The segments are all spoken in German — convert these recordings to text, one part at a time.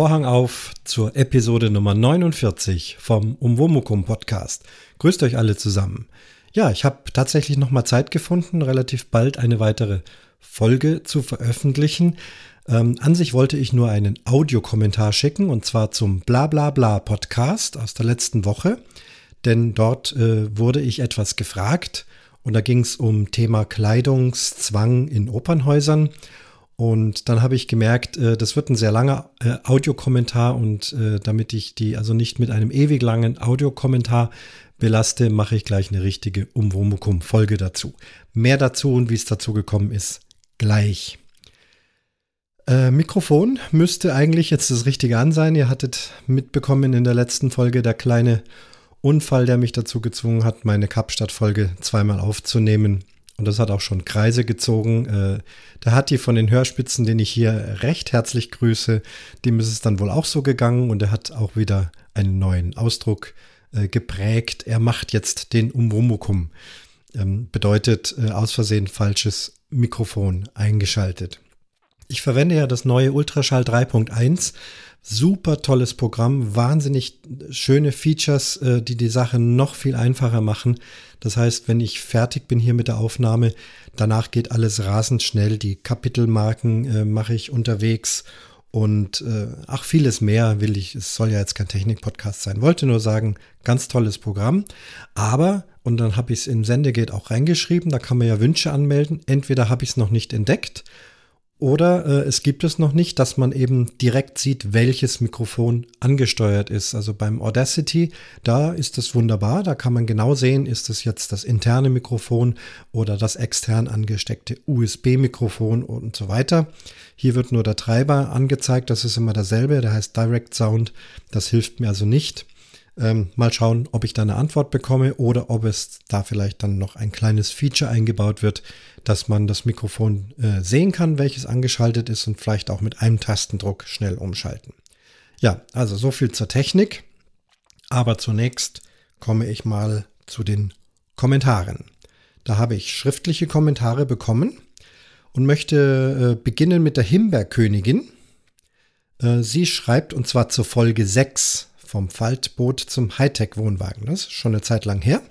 Vorhang auf zur Episode Nummer 49 vom Umwomukum Podcast. Grüßt euch alle zusammen. Ja, ich habe tatsächlich nochmal Zeit gefunden, relativ bald eine weitere Folge zu veröffentlichen. Ähm, an sich wollte ich nur einen Audiokommentar schicken und zwar zum Blablabla Podcast aus der letzten Woche, denn dort äh, wurde ich etwas gefragt und da ging es um Thema Kleidungszwang in Opernhäusern und dann habe ich gemerkt, äh, das wird ein sehr langer äh, Audiokommentar und äh, damit ich die also nicht mit einem ewig langen Audiokommentar belaste, mache ich gleich eine richtige Umwomukum-Folge dazu. Mehr dazu und wie es dazu gekommen ist, gleich. Äh, Mikrofon müsste eigentlich jetzt das Richtige an sein. Ihr hattet mitbekommen in der letzten Folge der kleine Unfall, der mich dazu gezwungen hat, meine Kapstadt-Folge zweimal aufzunehmen und das hat auch schon Kreise gezogen. Äh, der hat die von den Hörspitzen, den ich hier recht herzlich grüße, dem ist es dann wohl auch so gegangen und er hat auch wieder einen neuen Ausdruck äh, geprägt. Er macht jetzt den Umwomukum. Ähm, bedeutet äh, aus Versehen falsches Mikrofon eingeschaltet. Ich verwende ja das neue Ultraschall 3.1 Super tolles Programm, wahnsinnig schöne Features, äh, die die Sache noch viel einfacher machen. Das heißt, wenn ich fertig bin hier mit der Aufnahme, danach geht alles rasend schnell. Die Kapitelmarken äh, mache ich unterwegs und äh, ach, vieles mehr will ich. Es soll ja jetzt kein Technik-Podcast sein. Wollte nur sagen, ganz tolles Programm. Aber, und dann habe ich es im Sendegate auch reingeschrieben, da kann man ja Wünsche anmelden. Entweder habe ich es noch nicht entdeckt oder äh, es gibt es noch nicht, dass man eben direkt sieht, welches Mikrofon angesteuert ist. Also beim Audacity, da ist es wunderbar. Da kann man genau sehen, ist es jetzt das interne Mikrofon oder das extern angesteckte USB-Mikrofon und so weiter. Hier wird nur der Treiber angezeigt. Das ist immer derselbe. Der heißt Direct Sound. Das hilft mir also nicht. Ähm, mal schauen, ob ich da eine Antwort bekomme oder ob es da vielleicht dann noch ein kleines Feature eingebaut wird, dass man das Mikrofon äh, sehen kann, welches angeschaltet ist und vielleicht auch mit einem Tastendruck schnell umschalten. Ja, also so viel zur Technik. Aber zunächst komme ich mal zu den Kommentaren. Da habe ich schriftliche Kommentare bekommen und möchte äh, beginnen mit der Himbeerkönigin. Äh, sie schreibt, und zwar zur Folge 6 vom Faltboot zum Hightech-Wohnwagen. Das ist schon eine Zeit lang her.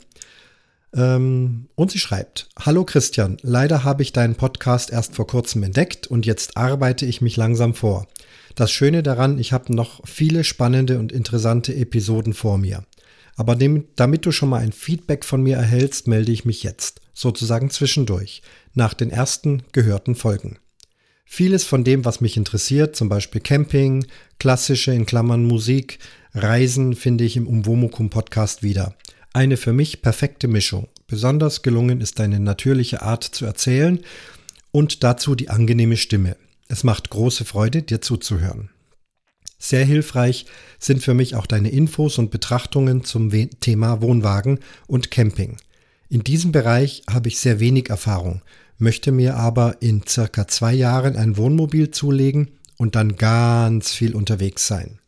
Ähm, und sie schreibt, Hallo Christian, leider habe ich deinen Podcast erst vor kurzem entdeckt und jetzt arbeite ich mich langsam vor. Das Schöne daran, ich habe noch viele spannende und interessante Episoden vor mir. Aber damit du schon mal ein Feedback von mir erhältst, melde ich mich jetzt, sozusagen zwischendurch, nach den ersten gehörten Folgen. Vieles von dem, was mich interessiert, zum Beispiel Camping, klassische in Klammern Musik, Reisen finde ich im Umwomukum Podcast wieder. Eine für mich perfekte Mischung. Besonders gelungen ist deine natürliche Art zu erzählen und dazu die angenehme Stimme. Es macht große Freude, dir zuzuhören. Sehr hilfreich sind für mich auch deine Infos und Betrachtungen zum Thema Wohnwagen und Camping. In diesem Bereich habe ich sehr wenig Erfahrung, möchte mir aber in circa zwei Jahren ein Wohnmobil zulegen und dann ganz viel unterwegs sein.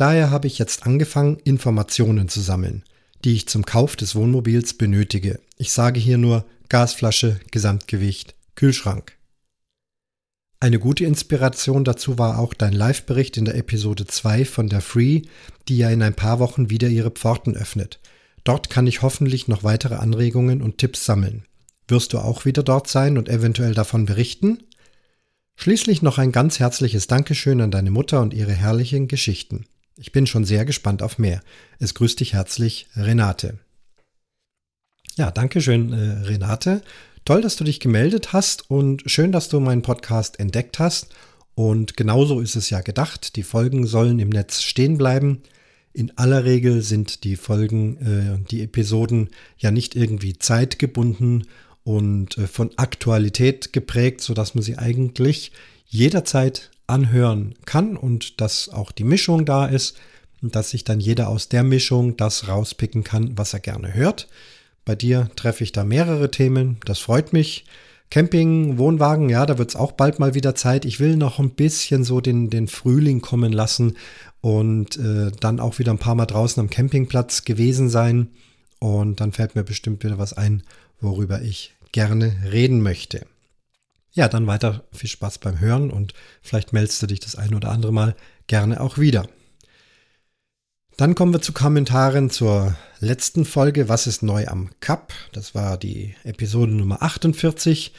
Daher habe ich jetzt angefangen, Informationen zu sammeln, die ich zum Kauf des Wohnmobils benötige. Ich sage hier nur Gasflasche, Gesamtgewicht, Kühlschrank. Eine gute Inspiration dazu war auch dein Live-Bericht in der Episode 2 von der Free, die ja in ein paar Wochen wieder ihre Pforten öffnet. Dort kann ich hoffentlich noch weitere Anregungen und Tipps sammeln. Wirst du auch wieder dort sein und eventuell davon berichten? Schließlich noch ein ganz herzliches Dankeschön an deine Mutter und ihre herrlichen Geschichten. Ich bin schon sehr gespannt auf mehr. Es grüßt dich herzlich, Renate. Ja, danke schön, äh, Renate. Toll, dass du dich gemeldet hast und schön, dass du meinen Podcast entdeckt hast. Und genauso ist es ja gedacht. Die Folgen sollen im Netz stehen bleiben. In aller Regel sind die Folgen, äh, die Episoden ja nicht irgendwie zeitgebunden und äh, von Aktualität geprägt, sodass man sie eigentlich jederzeit anhören kann und dass auch die Mischung da ist und dass sich dann jeder aus der Mischung das rauspicken kann, was er gerne hört. Bei dir treffe ich da mehrere Themen, das freut mich. Camping, Wohnwagen, ja, da wird es auch bald mal wieder Zeit. Ich will noch ein bisschen so den, den Frühling kommen lassen und äh, dann auch wieder ein paar Mal draußen am Campingplatz gewesen sein. Und dann fällt mir bestimmt wieder was ein, worüber ich gerne reden möchte. Ja, dann weiter viel Spaß beim Hören und vielleicht meldest du dich das ein oder andere Mal gerne auch wieder. Dann kommen wir zu Kommentaren zur letzten Folge Was ist neu am Cup? Das war die Episode Nummer 48.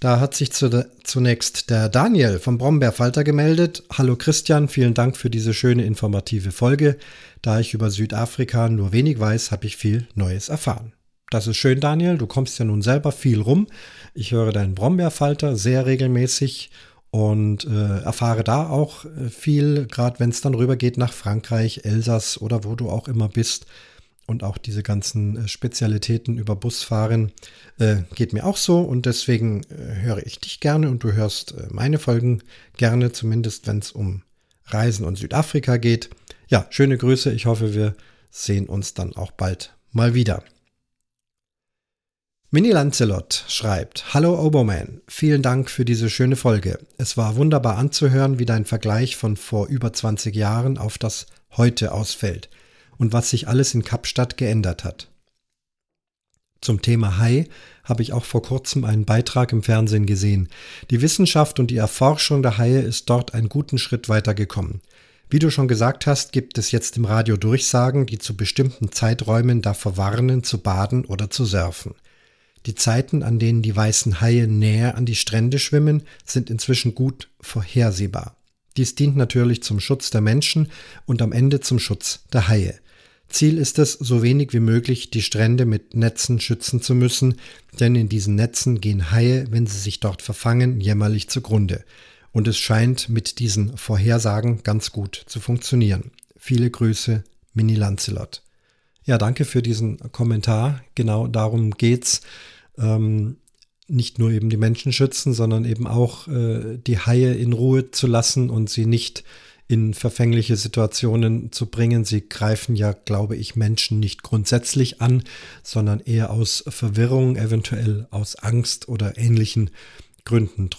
Da hat sich zu, zunächst der Daniel vom Brombeerfalter gemeldet. Hallo Christian, vielen Dank für diese schöne informative Folge. Da ich über Südafrika nur wenig weiß, habe ich viel Neues erfahren. Das ist schön, Daniel. Du kommst ja nun selber viel rum. Ich höre deinen Brombeerfalter sehr regelmäßig und äh, erfahre da auch äh, viel, gerade wenn es dann rübergeht nach Frankreich, Elsass oder wo du auch immer bist. Und auch diese ganzen äh, Spezialitäten über Busfahren äh, geht mir auch so. Und deswegen äh, höre ich dich gerne und du hörst äh, meine Folgen gerne, zumindest wenn es um Reisen und Südafrika geht. Ja, schöne Grüße. Ich hoffe, wir sehen uns dann auch bald mal wieder. Mini Lancelot schreibt, Hallo Oberman, vielen Dank für diese schöne Folge. Es war wunderbar anzuhören, wie dein Vergleich von vor über 20 Jahren auf das heute ausfällt und was sich alles in Kapstadt geändert hat. Zum Thema Hai habe ich auch vor kurzem einen Beitrag im Fernsehen gesehen. Die Wissenschaft und die Erforschung der Haie ist dort einen guten Schritt weitergekommen. Wie du schon gesagt hast, gibt es jetzt im Radio Durchsagen, die zu bestimmten Zeiträumen davor warnen, zu baden oder zu surfen. Die Zeiten, an denen die weißen Haie näher an die Strände schwimmen, sind inzwischen gut vorhersehbar. Dies dient natürlich zum Schutz der Menschen und am Ende zum Schutz der Haie. Ziel ist es, so wenig wie möglich die Strände mit Netzen schützen zu müssen, denn in diesen Netzen gehen Haie, wenn sie sich dort verfangen, jämmerlich zugrunde. Und es scheint mit diesen Vorhersagen ganz gut zu funktionieren. Viele Grüße, Mini Lancelot. Ja, danke für diesen Kommentar. Genau darum geht's ähm, nicht nur eben die Menschen schützen, sondern eben auch äh, die Haie in Ruhe zu lassen und sie nicht in verfängliche Situationen zu bringen. Sie greifen ja, glaube ich, Menschen nicht grundsätzlich an, sondern eher aus Verwirrung, eventuell aus Angst oder ähnlichen Gründen.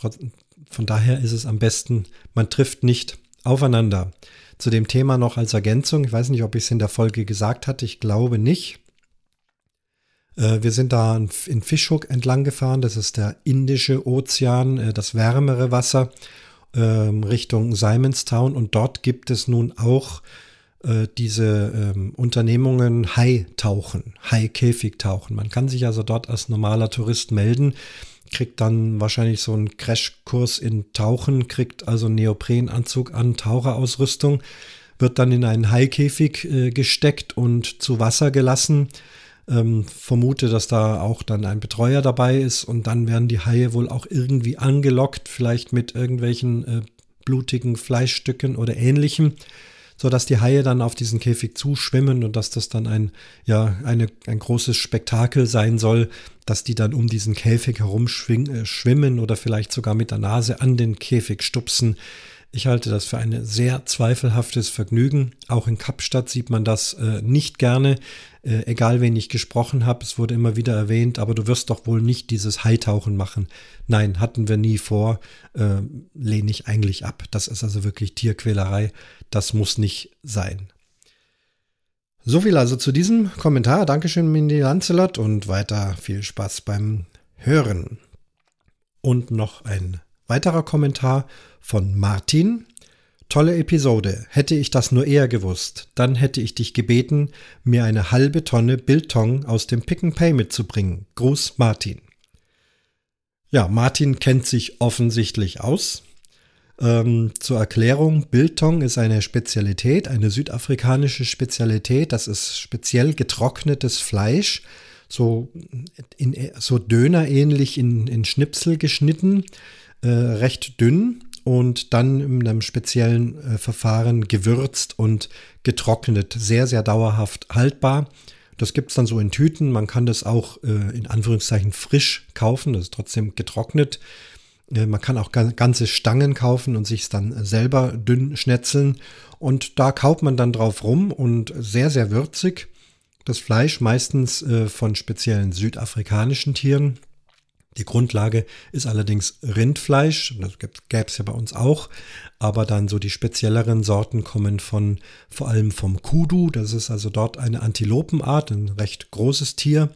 Von daher ist es am besten, man trifft nicht aufeinander. Zu dem Thema noch als Ergänzung, ich weiß nicht, ob ich es in der Folge gesagt hatte, ich glaube nicht. Äh, wir sind da in Fischhoek entlang gefahren. Das ist der Indische Ozean, äh, das wärmere Wasser ähm, Richtung Simonstown. Und dort gibt es nun auch äh, diese ähm, Unternehmungen Hai-Tauchen, Hai-Käfig-Tauchen. Man kann sich also dort als normaler Tourist melden, kriegt dann wahrscheinlich so einen Crashkurs in Tauchen, kriegt also einen Neoprenanzug an, Taucherausrüstung, wird dann in einen Haikäfig gesteckt und zu Wasser gelassen ähm, vermute, dass da auch dann ein Betreuer dabei ist und dann werden die Haie wohl auch irgendwie angelockt, vielleicht mit irgendwelchen äh, blutigen Fleischstücken oder ähnlichem, sodass die Haie dann auf diesen Käfig zuschwimmen und dass das dann ein, ja, eine, ein großes Spektakel sein soll, dass die dann um diesen Käfig herum äh, schwimmen oder vielleicht sogar mit der Nase an den Käfig stupsen. Ich halte das für ein sehr zweifelhaftes Vergnügen. Auch in Kapstadt sieht man das äh, nicht gerne, äh, egal wen ich gesprochen habe. Es wurde immer wieder erwähnt, aber du wirst doch wohl nicht dieses Haitauchen machen. Nein, hatten wir nie vor, äh, lehne ich eigentlich ab. Das ist also wirklich Tierquälerei. Das muss nicht sein. So viel also zu diesem Kommentar. Dankeschön, Mindy Lancelot, und weiter viel Spaß beim Hören. Und noch ein weiterer Kommentar von Martin. Tolle Episode. Hätte ich das nur eher gewusst, dann hätte ich dich gebeten, mir eine halbe Tonne Biltong aus dem Pick and Pay mitzubringen. Gruß Martin. Ja, Martin kennt sich offensichtlich aus. Ähm, zur Erklärung, Biltong ist eine Spezialität, eine südafrikanische Spezialität. Das ist speziell getrocknetes Fleisch, so, in, so Döner-ähnlich in, in Schnipsel geschnitten, äh, recht dünn und dann in einem speziellen äh, Verfahren gewürzt und getrocknet. Sehr, sehr dauerhaft haltbar. Das gibt es dann so in Tüten. Man kann das auch äh, in Anführungszeichen frisch kaufen. Das ist trotzdem getrocknet. Äh, man kann auch ganze Stangen kaufen und sich dann selber dünn schnetzeln. Und da kaut man dann drauf rum und sehr, sehr würzig. Das Fleisch meistens äh, von speziellen südafrikanischen Tieren. Die Grundlage ist allerdings Rindfleisch, das gäbe es ja bei uns auch, aber dann so die spezielleren Sorten kommen von vor allem vom Kudu, das ist also dort eine Antilopenart, ein recht großes Tier.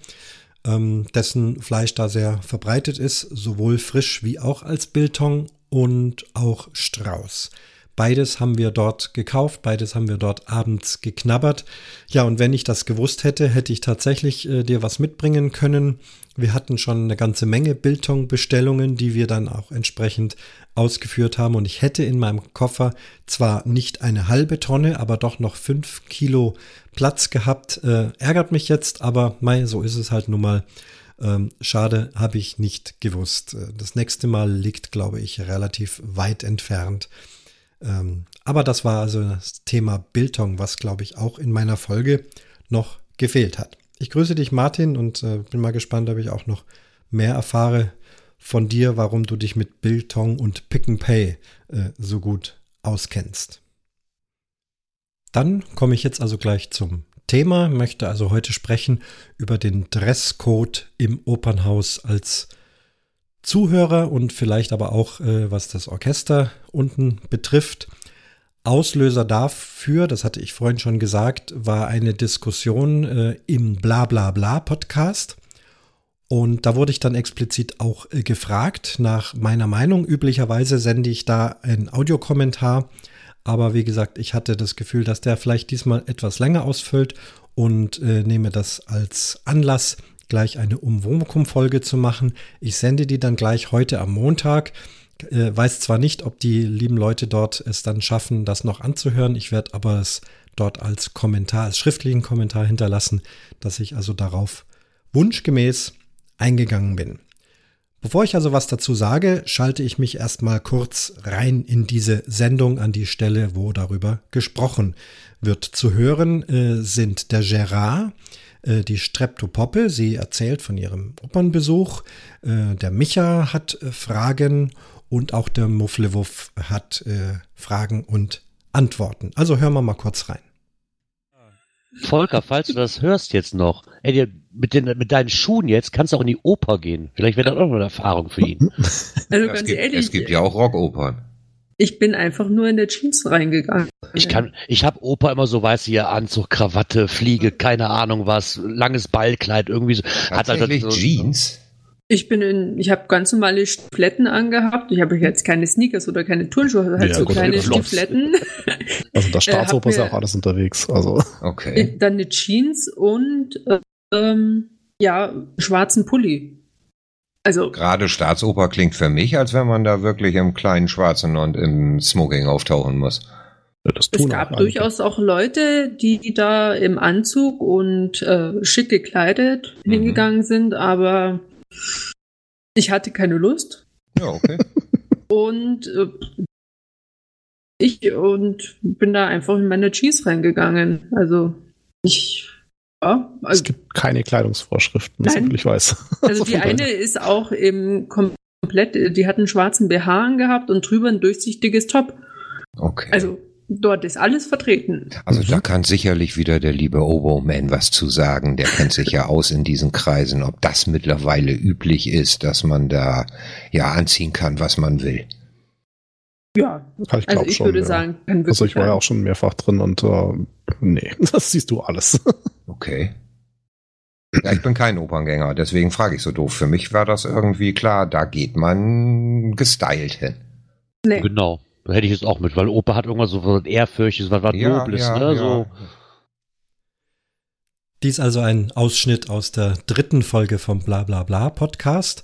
ähm, dessen Fleisch da sehr verbreitet ist, sowohl frisch wie auch als Biltong und auch Strauß. Beides haben wir dort gekauft, beides haben wir dort abends geknabbert. Ja, und wenn ich das gewusst hätte, hätte ich tatsächlich äh, dir was mitbringen können. Wir hatten schon eine ganze Menge Biltong-Bestellungen, die wir dann auch entsprechend ausgeführt haben. Und ich hätte in meinem Koffer zwar nicht eine halbe Tonne, aber doch noch fünf Kilo Platz gehabt. Äh, ärgert mich jetzt, aber mei, so ist es halt nun mal. Ähm, schade, habe ich nicht gewusst. Äh, das nächste Mal liegt, glaube ich, relativ weit entfernt. Ähm, aber das war also das Thema Biltong, was, glaube ich, auch in meiner Folge noch gefehlt hat. Ich grüße dich, Martin, und äh, bin mal gespannt, ob ich auch noch mehr erfahre von dir, warum du dich mit Biltong und Pick and Pay äh, so gut auskennst. Dann komme ich jetzt also gleich zum Thema, möchte also heute sprechen über den Dresscode im Opernhaus als Zuhörer und vielleicht aber auch, äh, was das Orchester unten betrifft. Auslöser dafür, das hatte ich vorhin schon gesagt, war eine Diskussion äh, im Blablabla Podcast. Und da wurde ich dann explizit auch äh, gefragt nach meiner Meinung. Üblicherweise sende ich da einen Audiokommentar. Aber wie gesagt, ich hatte das Gefühl, dass der vielleicht diesmal etwas länger ausfüllt und äh, nehme das als Anlass, gleich eine Umwomukum-Folge zu machen. Ich sende die dann gleich heute am Montag. Äh, weiß zwar nicht, ob die lieben Leute dort es dann schaffen, das noch anzuhören. Ich werde aber es dort als Kommentar, als schriftlichen Kommentar hinterlassen, dass ich also darauf wunschgemäß eingegangen bin. Bevor ich also was dazu sage, schalte ich mich erstmal kurz rein in diese Sendung an die Stelle, wo darüber gesprochen wird. Zu hören äh, sind der Gerard, äh, die Streptopoppe. Sie erzählt von ihrem Opernbesuch. Äh, der Micha hat äh, Fragen und auch der Mufflewuff hat Fragen und Antworten. Also hören wir mal kurz rein. Volker, falls du das hörst jetzt noch, ey, mit, den, mit deinen Schuhen jetzt kannst du auch in die Oper gehen. Vielleicht wäre das auch noch eine Erfahrung für ihn. Also ganz gibt, ehrlich, es gibt ja auch Rockopern. Ich bin einfach nur in der Jeans reingegangen. Ich kann, ich habe Opa immer so weiß hier Anzug, Krawatte, Fliege, keine Ahnung was, langes Ballkleid irgendwie so. Hat halt so, Jeans? Ich bin in, ich habe ganz normale Stiefletten angehabt. Ich habe jetzt keine Sneakers oder keine Turnschuhe, also halt ja, so gut, kleine Stiefletten. Also das äh, Staatsoper ist ja auch alles unterwegs. Also. Okay. Dann eine Jeans und ähm, ja, schwarzen Pulli. Also gerade Staatsoper klingt für mich, als wenn man da wirklich im kleinen Schwarzen und im Smoking auftauchen muss. Es gab auch durchaus auch Leute, die da im Anzug und äh, schick gekleidet mhm. hingegangen sind, aber ich hatte keine Lust. Ja, okay. und äh, ich und bin da einfach in meine Jeans reingegangen. Also ich ja, also es gibt keine Kleidungsvorschriften, nein. ich weiß. Also die eine ist auch im komplett, die hat einen schwarzen BH angehabt und drüber ein durchsichtiges Top. Okay. Also dort ist alles vertreten. Also da kann sicherlich wieder der liebe Oboman was zu sagen. Der kennt sich ja aus in diesen Kreisen, ob das mittlerweile üblich ist, dass man da ja anziehen kann, was man will. Ja, ich also ich schon, würde ja. sagen, kann Also ich war ja auch schon mehrfach drin und uh, nee, das siehst du alles. okay. Ja, ich bin kein Operngänger, deswegen frage ich so doof. Für mich war das irgendwie klar, da geht man gestylt hin. Nee. Genau, hätte ich es auch mit, weil Oper hat irgendwas so was Ehrfürchtiges, was was ja, Nobles, ja, ne? Ja. So. Dies also ein Ausschnitt aus der dritten Folge vom Blablabla Podcast.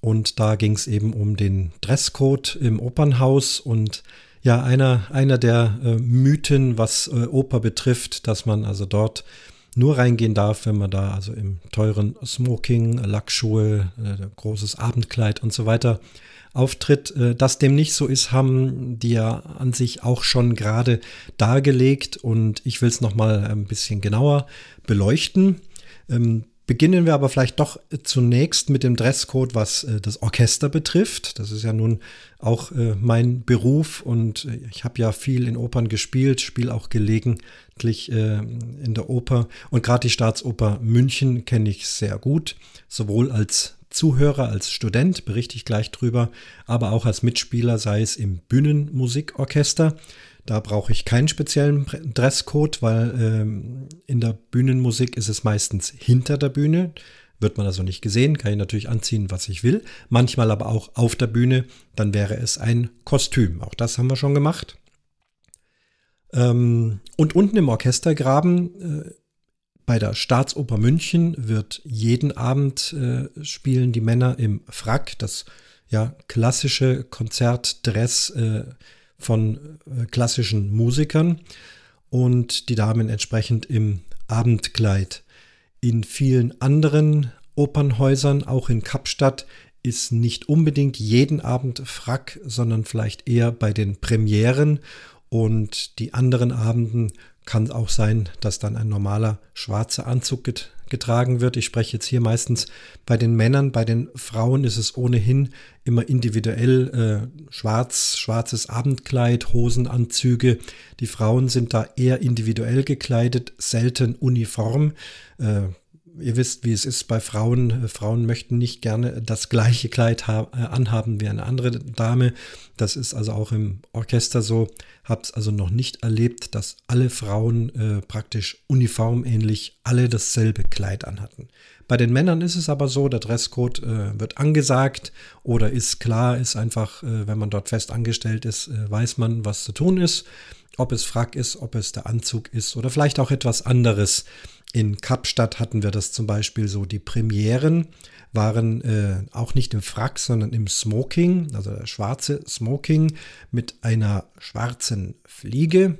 Und da ging es eben um den Dresscode im Opernhaus und ja, einer, einer der äh, Mythen, was äh, Oper betrifft, dass man also dort nur reingehen darf, wenn man da also im teuren Smoking, Lackschuhe, äh, großes Abendkleid und so weiter auftritt. Äh, dass dem nicht so ist, haben die ja an sich auch schon gerade dargelegt und ich will es nochmal ein bisschen genauer beleuchten. Ähm, Beginnen wir aber vielleicht doch zunächst mit dem Dresscode, was äh, das Orchester betrifft. Das ist ja nun auch äh, mein Beruf und äh, ich habe ja viel in Opern gespielt, spiele auch gelegentlich äh, in der Oper. Und gerade die Staatsoper München kenne ich sehr gut, sowohl als Zuhörer, als Student, berichte ich gleich drüber, aber auch als Mitspieler, sei es im Bühnenmusikorchester. Da brauche ich keinen speziellen Dresscode, weil ähm, in der Bühnenmusik ist es meistens hinter der Bühne. wird man also nicht gesehen, kann ich natürlich anziehen, was ich will. Manchmal aber auch auf der Bühne, dann wäre es ein Kostüm. Auch das haben wir schon gemacht. Ähm, und unten im Orchestergraben äh, bei der Staatsoper München wird jeden Abend äh, spielen die Männer im Frack, das ja klassische Konzertdress äh, von äh, klassischen Musikern und die Damen entsprechend im Abendkleid. In vielen anderen Opernhäusern, auch in Kapstadt, ist nicht unbedingt jeden Abend Frack, sondern vielleicht eher bei den Premieren und die anderen Abenden kann auch sein, dass dann ein normaler schwarzer Anzug get getragen wird. Ich spreche jetzt hier meistens bei den Männern, bei den Frauen ist es ohnehin immer individuell äh, schwarz, schwarzes Abendkleid, Hosenanzüge. Die Frauen sind da eher individuell gekleidet, selten uniform. Äh, ihr wisst, wie es ist bei Frauen. Äh, Frauen möchten nicht gerne das gleiche Kleid äh, anhaben wie eine andere Dame. Das ist also auch im Orchester so. Hab's also noch nicht erlebt, dass alle Frauen äh, praktisch uniformähnlich alle dasselbe Kleid anhatten. Bei den Männern ist es aber so, der Dresscode äh, wird angesagt oder ist klar, ist einfach, äh, wenn man dort fest angestellt ist, äh, weiß man, was zu tun ist. Ob es Frack ist, ob es der Anzug ist oder vielleicht auch etwas anderes. In Kapstadt hatten wir das zum Beispiel so, die Premieren waren äh, auch nicht im Frack, sondern im Smoking, also der schwarze Smoking mit einer schwarzen Fliege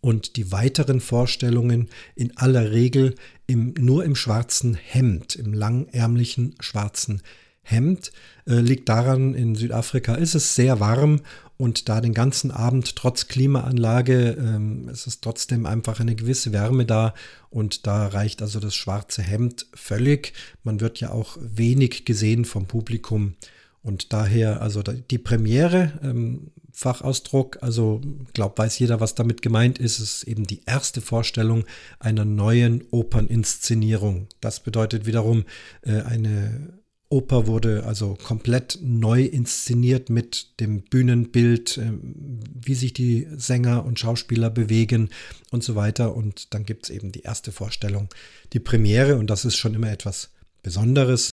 und die weiteren Vorstellungen in aller Regel im, nur im schwarzen Hemd, im langärmlichen schwarzen Hemd. Äh, liegt daran, in Südafrika ist es sehr warm und da den ganzen Abend trotz Klimaanlage ähm, ist es trotzdem einfach eine gewisse Wärme da und da reicht also das schwarze Hemd völlig. Man wird ja auch wenig gesehen vom Publikum und daher also die Premiere, ähm, Fachausdruck, also glaube weiß jeder, was damit gemeint ist, ist eben die erste Vorstellung einer neuen Operninszenierung. Das bedeutet wiederum äh, eine Oper wurde also komplett neu inszeniert mit dem Bühnenbild, ähm, wie sich die Sänger und Schauspieler bewegen und so weiter. Und dann gibt es eben die erste Vorstellung, die Premiere, und das ist schon immer etwas Besonderes.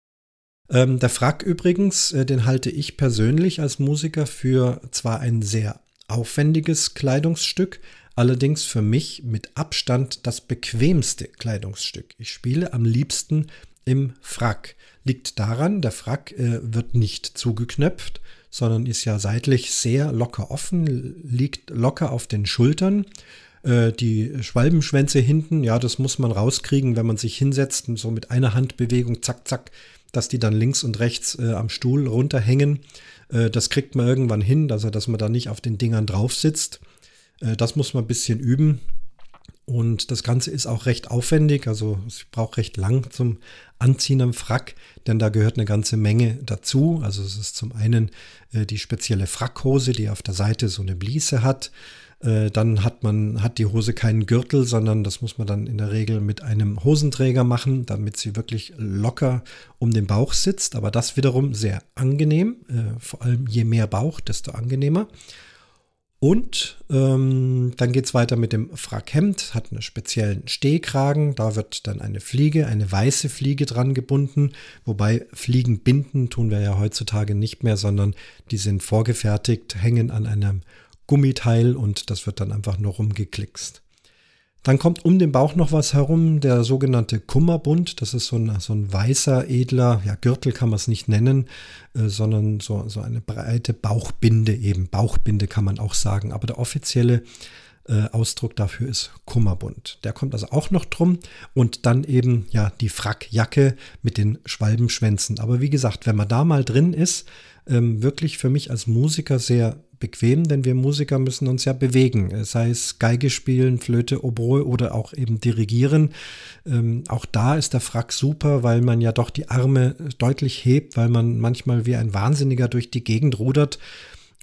Ähm, der Frack übrigens, äh, den halte ich persönlich als Musiker für zwar ein sehr aufwendiges Kleidungsstück, allerdings für mich mit Abstand das bequemste Kleidungsstück. Ich spiele am liebsten im Frack. Liegt daran, der Frack äh, wird nicht zugeknöpft, sondern ist ja seitlich sehr locker offen, liegt locker auf den Schultern. Äh, die Schwalbenschwänze hinten, ja, das muss man rauskriegen, wenn man sich hinsetzt, so mit einer Handbewegung, zack, zack, dass die dann links und rechts äh, am Stuhl runterhängen. Äh, das kriegt man irgendwann hin, also dass man da nicht auf den Dingern drauf sitzt. Äh, das muss man ein bisschen üben. Und das Ganze ist auch recht aufwendig, also es braucht recht lang zum Anziehen am Frack, denn da gehört eine ganze Menge dazu. Also es ist zum einen äh, die spezielle Frackhose, die auf der Seite so eine Bliese hat. Äh, dann hat man, hat die Hose keinen Gürtel, sondern das muss man dann in der Regel mit einem Hosenträger machen, damit sie wirklich locker um den Bauch sitzt. Aber das wiederum sehr angenehm, äh, vor allem je mehr Bauch, desto angenehmer. Und ähm, dann geht es weiter mit dem Frackhemd, hat einen speziellen Stehkragen. Da wird dann eine Fliege, eine weiße Fliege dran gebunden. Wobei Fliegen binden tun wir ja heutzutage nicht mehr, sondern die sind vorgefertigt, hängen an einem Gummiteil und das wird dann einfach nur rumgeklickst. Dann kommt um den Bauch noch was herum, der sogenannte Kummerbund. Das ist so ein, so ein weißer, edler, ja, Gürtel kann man es nicht nennen, äh, sondern so, so eine breite Bauchbinde eben. Bauchbinde kann man auch sagen. Aber der offizielle äh, Ausdruck dafür ist Kummerbund. Der kommt also auch noch drum und dann eben ja die Frackjacke mit den Schwalbenschwänzen. Aber wie gesagt, wenn man da mal drin ist, ähm, wirklich für mich als Musiker sehr bequem, denn wir Musiker müssen uns ja bewegen, sei es Geige spielen, Flöte, Oboe oder auch eben dirigieren. Ähm, auch da ist der Frack super, weil man ja doch die Arme deutlich hebt, weil man manchmal wie ein Wahnsinniger durch die Gegend rudert.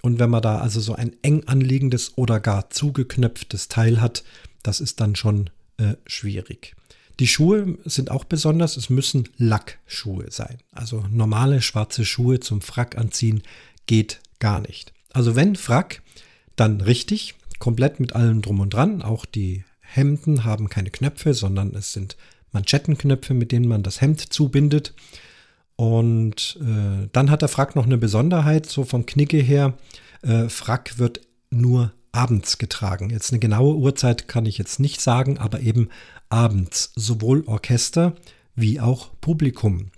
Und wenn man da also so ein eng anliegendes oder gar zugeknöpftes Teil hat, das ist dann schon äh, schwierig. Die Schuhe sind auch besonders. Es müssen Lackschuhe sein. Also normale schwarze Schuhe zum Frack anziehen geht gar nicht. Also wenn Frack, dann richtig, komplett mit allem drum und dran. Auch die Hemden haben keine Knöpfe, sondern es sind Manschettenknöpfe, mit denen man das Hemd zubindet. Und äh, dann hat der Frack noch eine Besonderheit, so vom Knicke her. Äh, Frack wird nur abends getragen. Jetzt eine genaue Uhrzeit kann ich jetzt nicht sagen, aber eben abends. Sowohl Orchester wie auch Publikum.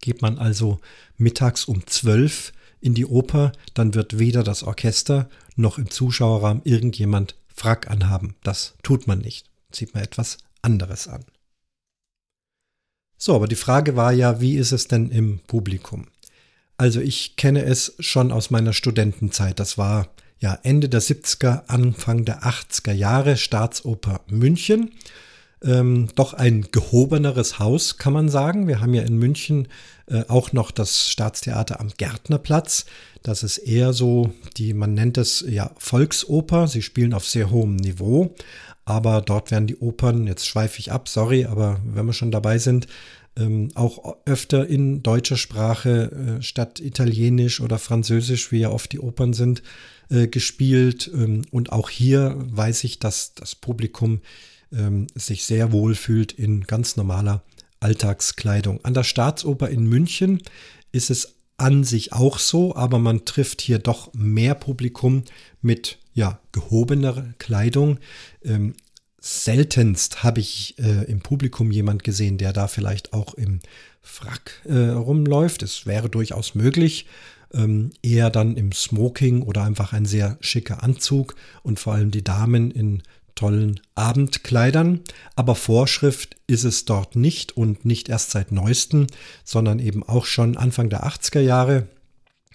Geht man also mittags um 12 in die Oper, dann wird weder das Orchester noch im Zuschauerraum irgendjemand Frack anhaben. Das tut man nicht. Zieht man etwas anderes an. So, aber die Frage war ja, wie ist es denn im Publikum? Also ich kenne es schon aus meiner Studentenzeit. Das war ja Ende der 70er, Anfang der 80er Jahre, Staatsoper München. Ähm, doch ein gehobeneres Haus, kann man sagen. Wir haben ja in München äh, auch noch das Staatstheater am Gärtnerplatz. Das ist eher so, die, man nennt es ja Volksoper. Sie spielen auf sehr hohem Niveau. Aber dort werden die Opern, jetzt schweife ich ab, sorry, aber wenn wir schon dabei sind, ähm, auch öfter in deutscher Sprache äh, statt Italienisch oder Französisch, wie ja oft die Opern sind, äh, gespielt. Ähm, und auch hier weiß ich, dass das Publikum ähm, sich sehr wohl fühlt in ganz normaler Alltagskleidung. An der Staatsoper in München ist es an sich auch so, aber man trifft hier doch mehr Publikum mit ja, gehobener Kleidung. Ähm, seltenst habe ich äh, im Publikum jemand gesehen, der da vielleicht auch im Frack äh, rumläuft. Es wäre durchaus möglich. Ähm, eher dann im Smoking oder einfach ein sehr schicker Anzug und vor allem die Damen in tollen Abendkleidern, aber Vorschrift ist es dort nicht und nicht erst seit neuestem, sondern eben auch schon Anfang der 80er Jahre,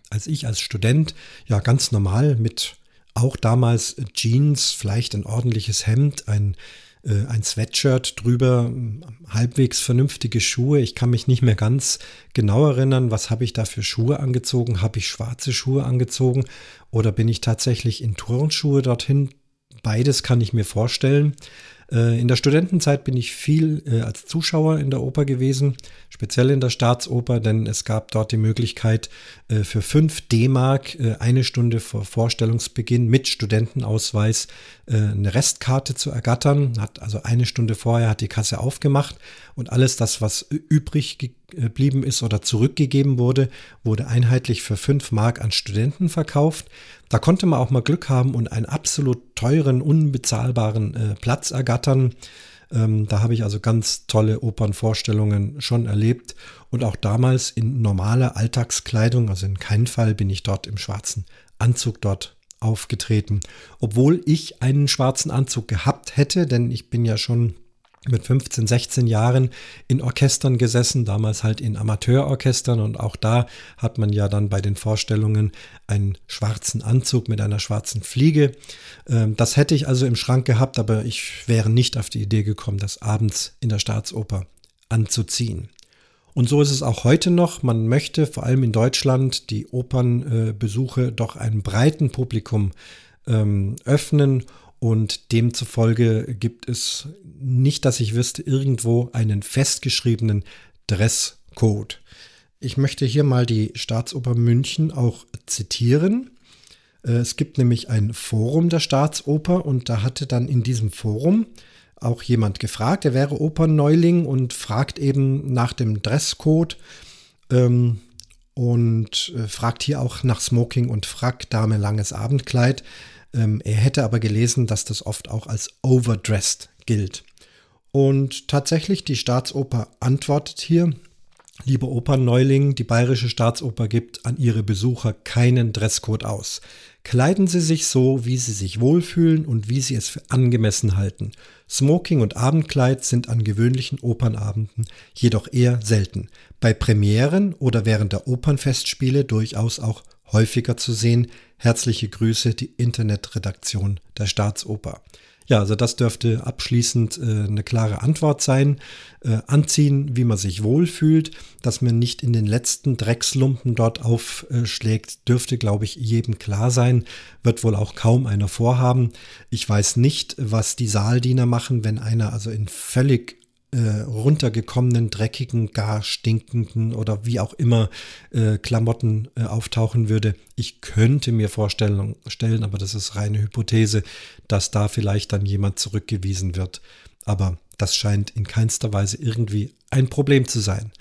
als ich als Student ja ganz normal mit auch damals Jeans, vielleicht ein ordentliches Hemd, ein, äh, ein Sweatshirt drüber, halbwegs vernünftige Schuhe. Ich kann mich nicht mehr ganz genau erinnern, was habe ich da für Schuhe angezogen? Habe ich schwarze Schuhe angezogen oder bin ich tatsächlich in Turnschuhe dorthin Beides kann ich mir vorstellen. Äh, in der Studentenzeit bin ich viel äh, als Zuschauer in der Oper gewesen, speziell in der Staatsoper, denn es gab dort die Möglichkeit, äh, für 5 D-Mark eine Stunde vor Vorstellungsbeginn mit Studentenausweis eine Restkarte zu ergattern. Hat also eine Stunde vorher hat die Kasse aufgemacht und alles das, was übrig geblieben ist oder zurückgegeben wurde, wurde einheitlich für 5 Mark an Studenten verkauft. Da konnte man auch mal Glück haben und einen absolut teuren, unbezahlbaren äh, Platz ergattern. Ähm, da habe ich also ganz tolle Opernvorstellungen schon erlebt und auch damals in normaler Alltagskleidung, also in keinem Fall bin ich dort im schwarzen Anzug dort aufgetreten, obwohl ich einen schwarzen Anzug gehabt hätte, denn ich bin ja schon mit 15, 16 Jahren in Orchestern gesessen, damals halt in Amateurorchestern und auch da hat man ja dann bei den Vorstellungen einen schwarzen Anzug mit einer schwarzen Fliege. Ähm, das hätte ich also im Schrank gehabt, aber ich wäre nicht auf die Idee gekommen, das abends in der Staatsoper anzuziehen. Und so ist es auch heute noch. Man möchte vor allem in Deutschland die Opernbesuche doch einem breiten Publikum ähm, öffnen und demzufolge gibt es nicht, dass ich wüsste, irgendwo einen festgeschriebenen Dresscode. Ich möchte hier mal die Staatsoper München auch zitieren. Äh, es gibt nämlich ein Forum der Staatsoper und da hatte dann in diesem Forum auch jemand gefragt, er wäre Opernneuling und fragt eben nach dem Dresscode ähm, und äh, fragt hier auch nach Smoking und Frack, Dame langes Abendkleid. Ähm, er hätte aber gelesen, dass das oft auch als overdressed gilt. Und tatsächlich, die Staatsoper antwortet hier, Liebe Opernneuling, die Bayerische Staatsoper gibt an ihre Besucher keinen Dresscode aus. Kleiden Sie sich so, wie Sie sich wohlfühlen und wie Sie es für angemessen halten. Smoking und Abendkleid sind an gewöhnlichen Opernabenden jedoch eher selten. Bei Premieren oder während der Opernfestspiele durchaus auch häufiger zu sehen. Herzliche Grüße, die Internetredaktion der Staatsoper. Ja, also das dürfte abschließend äh, eine klare Antwort sein. Äh, anziehen, wie man sich wohlfühlt, dass man nicht in den letzten Dreckslumpen dort aufschlägt, dürfte, glaube ich, jedem klar sein. Wird wohl auch kaum einer vorhaben. Ich weiß nicht, was die Saaldiener machen, wenn einer also in völlig äh, runtergekommenen, dreckigen, gar stinkenden oder wie auch immer äh, Klamotten äh, auftauchen würde. Ich könnte mir vorstellen, stellen, aber das ist reine Hypothese, dass da vielleicht dann jemand zurückgewiesen wird. Aber das scheint in keinster Weise irgendwie ein Problem zu sein.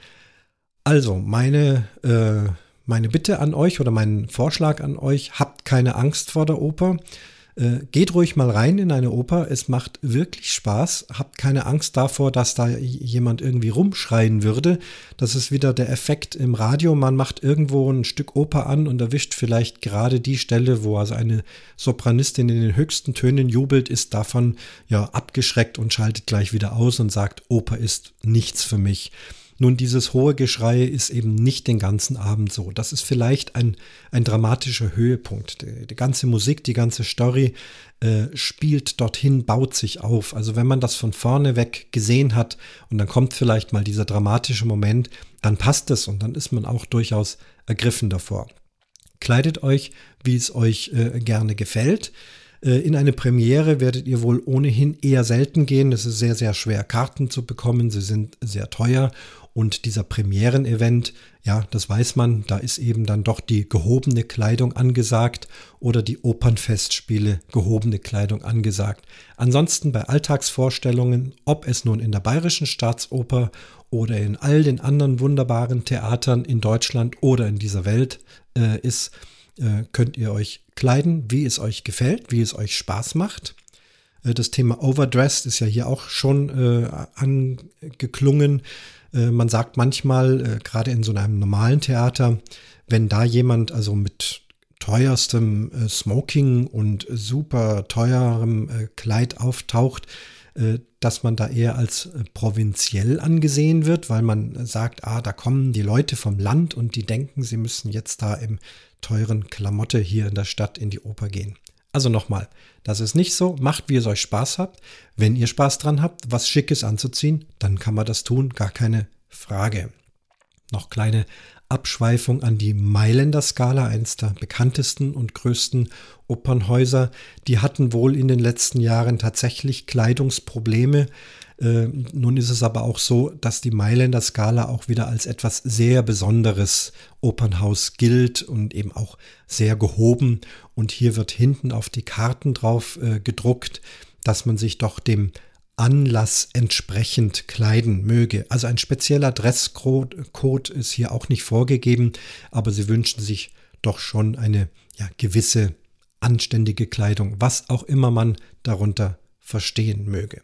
Also, meine, äh, meine Bitte an euch oder mein Vorschlag an euch, habt keine Angst vor der Oper. Äh, geht ruhig mal rein in eine Oper. Es macht wirklich Spaß. Habt keine Angst davor, dass da jemand irgendwie rumschreien würde. Das ist wieder der Effekt im Radio. Man macht irgendwo ein Stück Oper an und erwischt vielleicht gerade die Stelle, wo also eine Sopranistin in den höchsten Tönen jubelt, ist davon ja abgeschreckt und schaltet gleich wieder aus und sagt, Oper ist nichts für mich. Nun, dieses hohe Geschrei ist eben nicht den ganzen Abend so. Das ist vielleicht ein, ein dramatischer Höhepunkt. Die, die ganze Musik, die ganze Story äh, spielt dorthin, baut sich auf. Also wenn man das von vorne weg gesehen hat und dann kommt vielleicht mal dieser dramatische Moment, dann passt es und dann ist man auch durchaus ergriffen davor. Kleidet euch, wie es euch äh, gerne gefällt. Äh, in eine Premiere werdet ihr wohl ohnehin eher selten gehen. Es ist sehr, sehr schwer, Karten zu bekommen. Sie sind sehr teuer und dieser Premieren-Event, ja, das weiß man, da ist eben dann doch die gehobene Kleidung angesagt oder die Opernfestspiele gehobene Kleidung angesagt. Ansonsten bei Alltagsvorstellungen, ob es nun in der Bayerischen Staatsoper oder in all den anderen wunderbaren Theatern in Deutschland oder in dieser Welt äh, ist, äh, könnt ihr euch kleiden, wie es euch gefällt, wie es euch Spaß macht. Äh, das Thema Overdressed ist ja hier auch schon äh, angeklungen. Äh, man sagt manchmal, äh, gerade in so einem normalen Theater, wenn da jemand also mit teuerstem äh, Smoking und super teurem Kleid auftaucht, dass man da eher als provinziell angesehen wird, weil man sagt, ah, da kommen die Leute vom Land und die denken, sie müssen jetzt da im teuren Klamotte hier in der Stadt in die Oper gehen. Also nochmal, das ist nicht so. Macht, wie es euch Spaß habt. Wenn ihr Spaß dran habt, was Schickes anzuziehen, dann kann man das tun. Gar keine Frage. Noch kleine Abschweifung an die Mailänder Skala, eines der bekanntesten und größten Opernhäuser. Die hatten wohl in den letzten Jahren tatsächlich Kleidungsprobleme. Äh, nun ist es aber auch so, dass die Mailänder Skala auch wieder als etwas sehr Besonderes Opernhaus gilt und eben auch sehr gehoben. Und hier wird hinten auf die Karten drauf äh, gedruckt, dass man sich doch dem Anlass entsprechend kleiden möge. Also ein spezieller Dresscode ist hier auch nicht vorgegeben, aber sie wünschen sich doch schon eine ja, gewisse anständige Kleidung, was auch immer man darunter verstehen möge.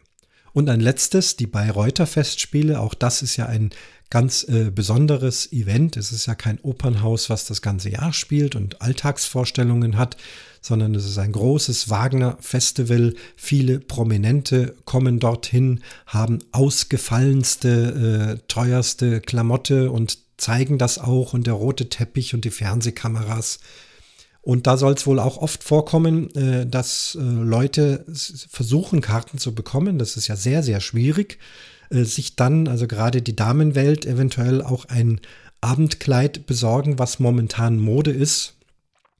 Und ein letztes, die Bayreuther Festspiele. Auch das ist ja ein ganz äh, besonderes Event. Es ist ja kein Opernhaus, was das ganze Jahr spielt und Alltagsvorstellungen hat, sondern es ist ein großes Wagner-Festival. Viele Prominente kommen dorthin, haben ausgefallenste, äh, teuerste Klamotte und zeigen das auch und der rote Teppich und die Fernsehkameras und da soll es wohl auch oft vorkommen, äh, dass äh, Leute versuchen, Karten zu bekommen. Das ist ja sehr, sehr schwierig. Äh, sich dann, also gerade die Damenwelt, eventuell auch ein Abendkleid besorgen, was momentan Mode ist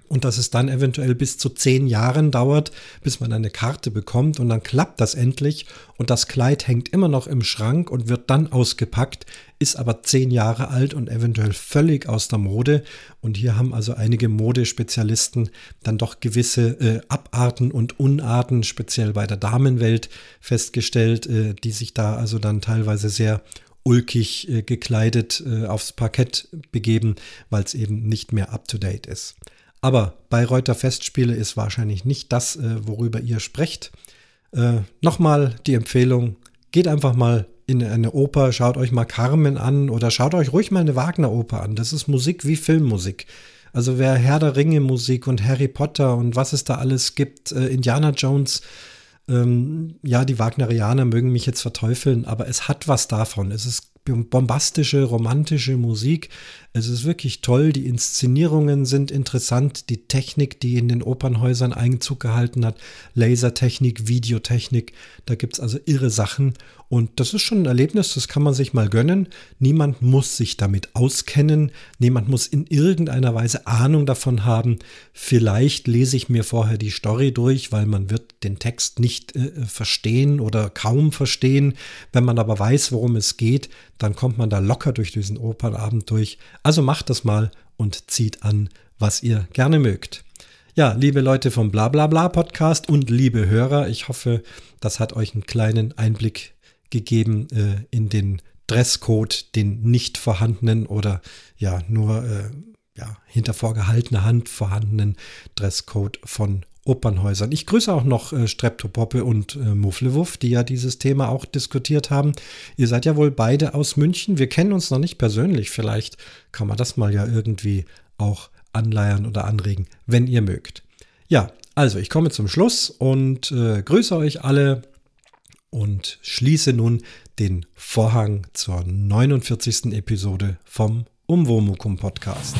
und dass es dann eventuell bis zu zehn Jahren dauert, bis man eine Karte bekommt und dann klappt das endlich und das Kleid hängt immer noch im Schrank und wird dann ausgepackt, ist aber zehn Jahre alt und eventuell völlig aus der Mode und hier haben also einige Modespezialisten dann doch gewisse äh, Abarten und Unarten, speziell bei der Damenwelt festgestellt, äh, die sich da also dann teilweise sehr ulkig äh, gekleidet äh, aufs Parkett begeben, weil es eben nicht mehr up-to-date ist. Aber Bayreuther Festspiele ist wahrscheinlich nicht das, äh, worüber ihr sprecht. Äh, Nochmal die Empfehlung, geht einfach mal in eine Oper, schaut euch mal Carmen an oder schaut euch ruhig mal eine Wagner-Oper an. Das ist Musik wie Filmmusik. Also wer Herr der Ringe Musik und Harry Potter und was es da alles gibt, äh, Indiana Jones, ähm, ja, die Wagnerianer mögen mich jetzt verteufeln, aber es hat was davon. Es ist bombastische, romantische Musik. Es ist wirklich toll. Die Inszenierungen sind interessant. Die Technik, die in den Opernhäusern Einzug gehalten hat, Lasertechnik, Videotechnik, da gibt es also irre Sachen. Und das ist schon ein Erlebnis, das kann man sich mal gönnen. Niemand muss sich damit auskennen. Niemand muss in irgendeiner Weise Ahnung davon haben. Vielleicht lese ich mir vorher die Story durch, weil man wird den Text nicht äh, verstehen oder kaum verstehen. Wenn man aber weiß, worum es geht, dann kommt man da locker durch diesen Opernabend durch. Also macht das mal und zieht an, was ihr gerne mögt. Ja, liebe Leute vom Blablabla Podcast und liebe Hörer, ich hoffe, das hat euch einen kleinen Einblick gegeben äh, in den Dresscode, den nicht vorhandenen oder ja nur äh, ja, hinter vorgehaltener Hand vorhandenen Dresscode von Opernhäusern. Ich grüße auch noch äh, Streptopoppe und äh, Mufflewuff, die ja dieses Thema auch diskutiert haben. Ihr seid ja wohl beide aus München. Wir kennen uns noch nicht persönlich. Vielleicht kann man das mal ja irgendwie auch anleiern oder anregen, wenn ihr mögt. Ja, also ich komme zum Schluss und äh, grüße euch alle und schließe nun den Vorhang zur 49. Episode vom Umwomukum Podcast.